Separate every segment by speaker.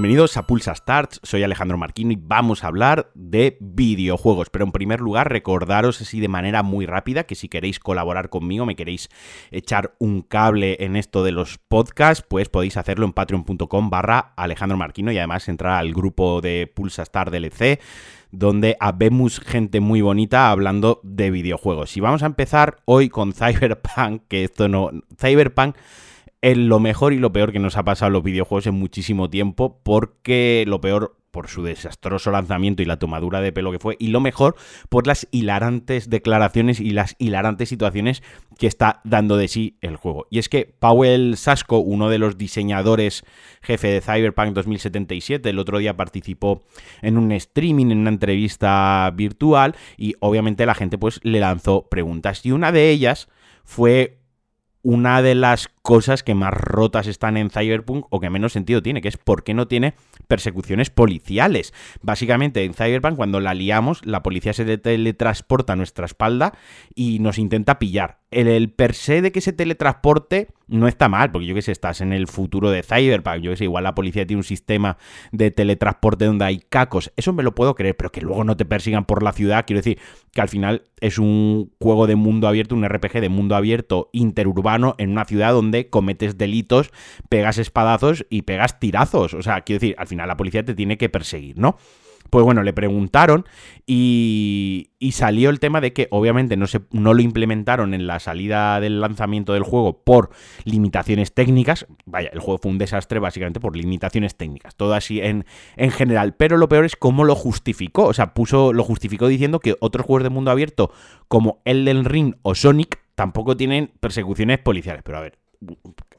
Speaker 1: Bienvenidos a Pulsa Starts, soy Alejandro Marquino y vamos a hablar de videojuegos. Pero en primer lugar, recordaros así de manera muy rápida que si queréis colaborar conmigo, me queréis echar un cable en esto de los podcasts, pues podéis hacerlo en patreon.com barra Alejandro Marquino y además entrar al grupo de Pulsa Star DLC donde habemos gente muy bonita hablando de videojuegos. Y vamos a empezar hoy con Cyberpunk, que esto no... Cyberpunk es lo mejor y lo peor que nos ha pasado los videojuegos en muchísimo tiempo, porque lo peor por su desastroso lanzamiento y la tomadura de pelo que fue, y lo mejor por las hilarantes declaraciones y las hilarantes situaciones que está dando de sí el juego. Y es que Powell Sasco, uno de los diseñadores jefe de Cyberpunk 2077, el otro día participó en un streaming, en una entrevista virtual, y obviamente la gente pues le lanzó preguntas. Y una de ellas fue una de las cosas que más rotas están en Cyberpunk o que menos sentido tiene, que es por qué no tiene persecuciones policiales. Básicamente en Cyberpunk cuando la liamos, la policía se teletransporta a nuestra espalda y nos intenta pillar el, per se de que se teletransporte no está mal, porque yo que sé, estás en el futuro de Cyberpunk, yo que sé, igual la policía tiene un sistema de teletransporte donde hay cacos, eso me lo puedo creer, pero que luego no te persigan por la ciudad, quiero decir, que al final es un juego de mundo abierto, un RPG de mundo abierto interurbano en una ciudad donde cometes delitos, pegas espadazos y pegas tirazos, o sea, quiero decir, al final la policía te tiene que perseguir, ¿no? Pues bueno, le preguntaron y, salió el tema de que obviamente no, se, no lo implementaron en la salida del lanzamiento del juego por limitaciones técnicas. Vaya, el juego fue un desastre básicamente por limitaciones técnicas, todo así en, en general. Pero lo peor es cómo lo justificó. O sea, puso, lo justificó diciendo que otros juegos de mundo abierto como Elden Ring o Sonic tampoco tienen persecuciones policiales. Pero a ver,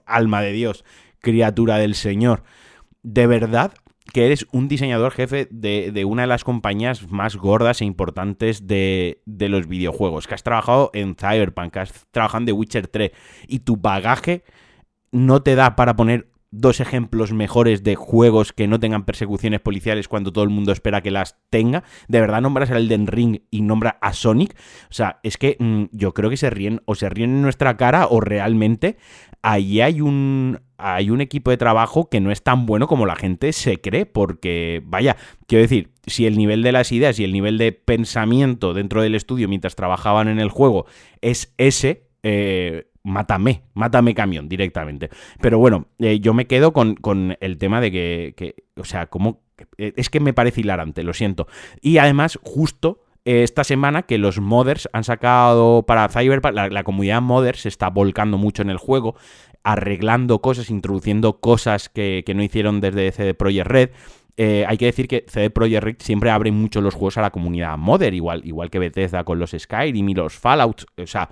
Speaker 1: alma de Dios, criatura del Señor. ¿De verdad que eres un diseñador jefe de, una de las compañías más gordas e importantes de, de, los videojuegos, que has trabajado en Cyberpunk, que has trabajado en The Witcher 3, y tu bagaje no te da para poner dos ejemplos mejores de juegos que no tengan persecuciones policiales cuando todo el mundo espera que las tenga. De verdad nombras el Elden Ring y nombra a Sonic. O sea, es que mm, yo creo que se ríen o se ríen en nuestra cara o realmente ahí hay un hay un equipo de trabajo que no es tan bueno como la gente se cree, porque, vaya, quiero decir, si el nivel de las ideas y el nivel de pensamiento dentro del estudio mientras trabajaban en el juego es ese, eh, mátame, mátame camión directamente. Pero bueno, eh, yo me quedo con, el tema de que, o sea, como... Eh, es que me parece hilarante, lo siento. Y además, justo eh, esta semana que los modders han sacado para Cyberpunk, la, comunidad modders se está volcando mucho en el juego, arreglando cosas, introduciendo cosas que, que no hicieron desde CD Projekt Red. Hay que decir que CD Projekt Red siempre abre mucho los juegos a la comunidad modder, igual, igual que Bethesda con los Skyrim y los Fallout. O sea,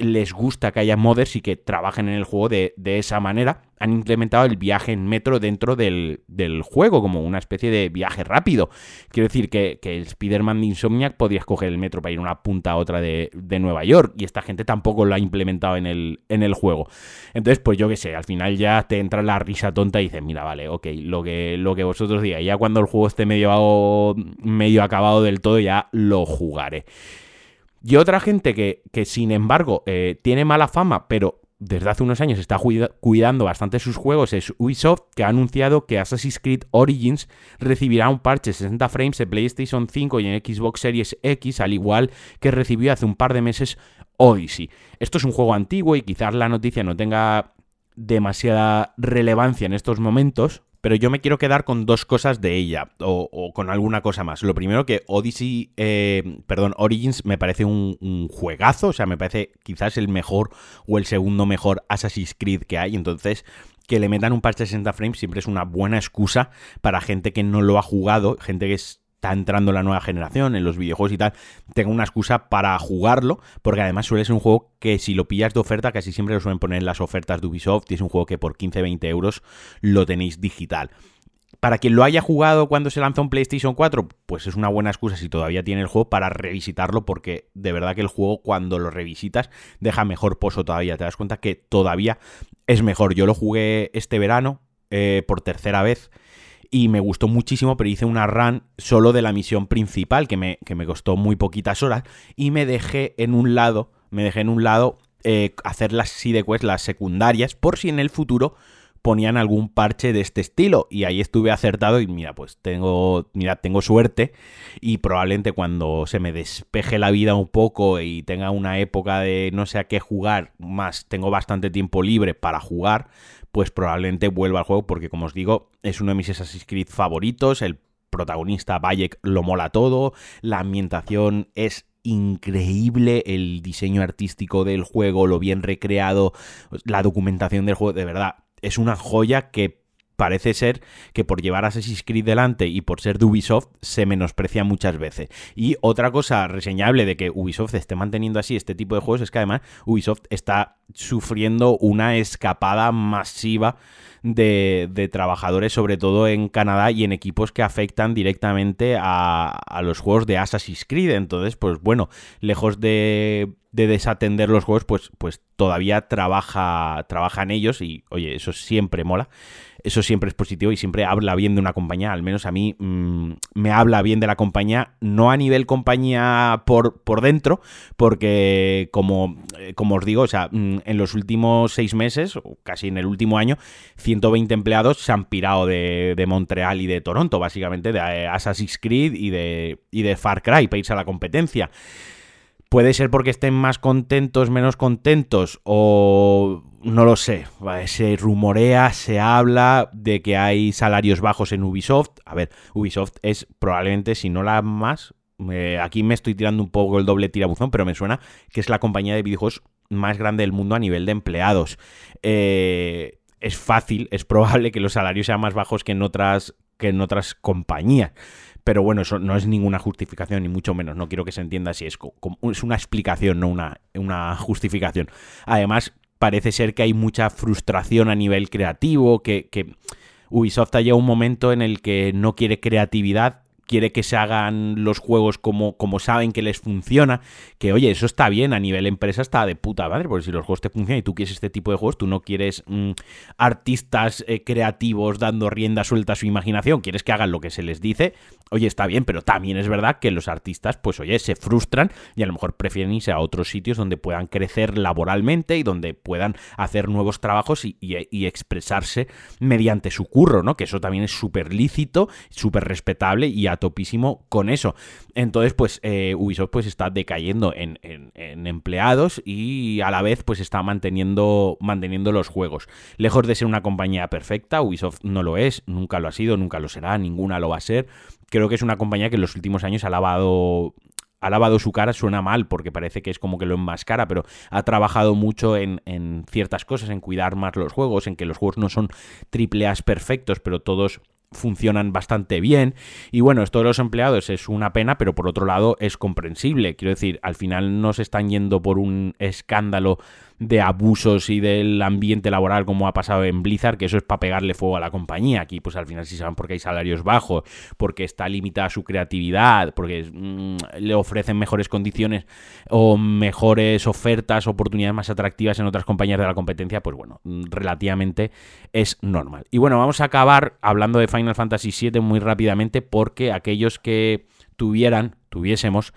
Speaker 1: les gusta que haya modders y que trabajen en el juego de, de esa manera han implementado el viaje en metro dentro del, juego, como una especie de viaje rápido. Quiero decir que, que el Spider-Man de Insomniac podía escoger el metro para ir de una punta a otra de, Nueva York, y esta gente tampoco lo ha implementado en el, en el juego. Entonces, pues yo qué sé, al final ya te entra la risa tonta y dices, mira, vale, ok, lo que, lo que vosotros digáis, ya cuando el juego esté medio, medio acabado del todo, ya lo jugaré. Y otra gente que, que sin embargo, eh, tiene mala fama, pero desde hace unos años está cuidando bastante sus juegos es Ubisoft, que ha anunciado que Assassin's Creed Origins recibirá un parche 60 frames en PlayStation 5 y en Xbox Series X, al igual que recibió hace un par de meses Odyssey. Esto es un juego antiguo y quizás la noticia no tenga demasiada relevancia en estos momentos, pero yo me quiero quedar con dos cosas de ella, o, con alguna cosa más. Lo primero que Odyssey, eh, perdón, Origins me parece un, juegazo, o sea, me parece quizás el mejor o el segundo mejor Assassin's Creed que hay, entonces que le metan un parche de 60 frames siempre es una buena excusa para gente que no lo ha jugado, gente que es está entrando la nueva generación en los videojuegos y tal, tenga una excusa para jugarlo, porque además suele ser un juego que si lo pillas de oferta, casi siempre lo suelen poner en las ofertas de Ubisoft, y es un juego que por 15-20 euros lo tenéis digital. Para quien lo haya jugado cuando se lanzó en PlayStation 4, pues es una buena excusa si todavía tiene el juego para revisitarlo, porque de verdad que el juego cuando lo revisitas deja mejor pozo todavía. Te das cuenta que todavía es mejor. Yo lo jugué este verano eh, por tercera vez y me gustó muchísimo, pero hice una run solo de la misión principal, que me, que me costó muy poquitas horas, y me dejé en un lado, me dejé en un lado eh, hacer las side las secundarias, por si en el futuro ponían algún parche de este estilo. Y ahí estuve acertado y mira, pues tengo, mira, tengo suerte. Y probablemente cuando se me despeje la vida un poco y tenga una época de no sé a qué jugar, más tengo bastante tiempo libre para jugar, pues probablemente vuelva al juego porque como os digo, es uno de mis Assassin's Creed favoritos, el protagonista Bayek lo mola todo, la ambientación es increíble el diseño artístico del juego, lo bien recreado, la documentación del juego, de verdad, es una joya que parece ser que por llevar Assassin's Creed delante y por ser de Ubisoft se menosprecia muchas veces. Y otra cosa reseñable de que Ubisoft esté manteniendo así este tipo de juegos es que además Ubisoft está sufriendo una escapada masiva de, trabajadores, sobre todo en Canadá y en equipos que afectan directamente a, los juegos de Assassin's Creed. Entonces, pues bueno, lejos de, desatender los juegos, pues, pues todavía trabaja, trabaja en ellos y, oye, eso siempre mola eso siempre es positivo y siempre habla bien de una compañía, al menos a mí mm, me habla bien de la compañía, no a nivel compañía por, por dentro, porque como, eh, como os digo, o sea, mm, en los últimos seis meses, o casi en el último año, 120 empleados se han pirado de, de Montreal y de Toronto, básicamente, de eh, Assassin's Creed y de, y de Far Cry, para irse a la competencia. Puede ser porque estén más contentos, menos contentos, o no lo sé. Se rumorea, se habla de que hay salarios bajos en Ubisoft. A ver, Ubisoft es probablemente, si no la más, aquí me estoy tirando un poco el doble tirabuzón, pero me suena que es la compañía de videojuegos más grande del mundo a nivel de empleados. Eh, es fácil, es probable que los salarios sean más bajos que en otras, que en otras compañías. Pero bueno, eso no es ninguna justificación, ni mucho menos. No quiero que se entienda así. Es, es una explicación, no una, una justificación. Además, parece ser que hay mucha frustración a nivel creativo, que, que Ubisoft ha llegado un momento en el que no quiere creatividad quiere que se hagan los juegos como, como saben que les funciona, que oye, eso está bien, a nivel empresa está de puta madre, porque si los juegos te funcionan y tú quieres este tipo de juegos, tú no quieres mm, artistas eh, creativos dando rienda suelta a su imaginación, quieres que hagan lo que se les dice, oye, está bien, pero también es verdad que los artistas, pues oye, se frustran y a lo mejor prefieren irse a otros sitios donde puedan crecer laboralmente y donde puedan hacer nuevos trabajos y, expresarse mediante su curro, ¿no? Que eso también es súper lícito, súper respetable y a topísimo con eso. Entonces, pues eh, Ubisoft pues está decayendo en, empleados y a la vez pues está manteniendo, manteniendo los juegos. Lejos de ser una compañía perfecta, Ubisoft no lo es, nunca lo ha sido, nunca lo será, ninguna lo va a ser. Creo que es una compañía que en los últimos años ha lavado ha lavado su cara, suena mal porque parece que es como que lo enmascara, pero ha trabajado mucho en, en, ciertas cosas, en cuidar más los juegos, en que los juegos no son triple A perfectos, pero todos funcionan bastante bien. Y bueno, esto de los empleados es una pena, pero por otro lado es comprensible. Quiero decir, al final no se están yendo por un escándalo de abusos y del ambiente laboral como ha pasado en Blizzard, que eso es para pegarle fuego a la compañía. Aquí pues al final sí saben porque hay salarios bajos, porque está limitada su creatividad, porque mm, le ofrecen mejores condiciones o mejores ofertas, oportunidades más atractivas en otras compañías de la competencia, pues bueno, relativamente es normal. Y bueno, vamos a acabar hablando de Fantasy VII muy rápidamente porque aquellos que tuvieran, tuviésemos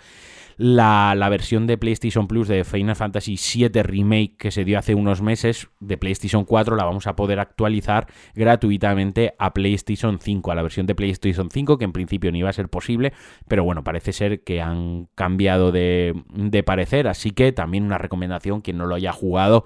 Speaker 1: la, versión de PlayStation Plus de Final Fantasy VII Remake que se dio hace unos meses de PlayStation 4 la vamos a poder actualizar gratuitamente a PlayStation 5, a la versión de PlayStation 5 que en principio no iba a ser posible, pero bueno, parece ser que han cambiado de, de parecer, así que también una recomendación, quien no lo haya jugado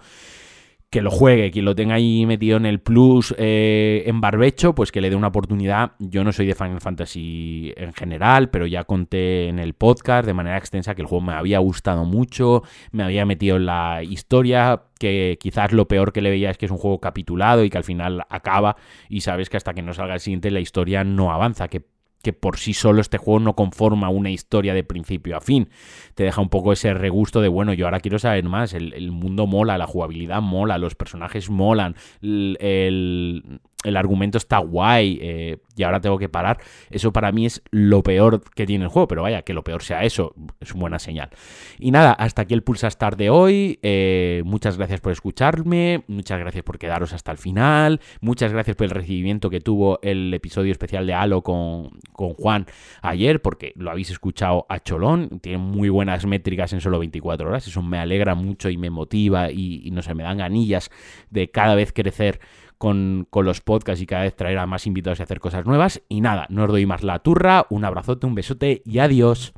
Speaker 1: que lo juegue, quien lo tenga ahí metido en el plus eh, en barbecho, pues que le dé una oportunidad. Yo no soy de Final Fantasy en general, pero ya conté en el podcast de manera extensa que el juego me había gustado mucho, me había metido en la historia, que quizás lo peor que le veía es que es un juego capitulado y que al final acaba y sabes que hasta que no salga el siguiente la historia no avanza, que por sí solo este juego no conforma una historia de principio a fin. Te deja un poco ese regusto de, bueno, yo ahora quiero saber más, el, mundo mola, la jugabilidad mola, los personajes molan, el, el argumento está guay eh, y ahora tengo que parar. Eso para mí es lo peor que tiene el juego, pero vaya, que lo peor sea eso, es una buena señal. Y nada, hasta aquí el Pulsa Star de hoy. Eh, muchas gracias por escucharme, muchas gracias por quedaros hasta el final, muchas gracias por el recibimiento que tuvo el episodio especial de Halo con, con Juan ayer, porque lo habéis escuchado a Cholón, tiene muy buenas métricas en solo 24 horas, eso me alegra mucho y me motiva y, y no sé, me dan ganillas de cada vez crecer con, con los podcasts y cada vez traer a más invitados y hacer cosas nuevas. Y nada, no os doy más la turra, un abrazote, un besote y adiós.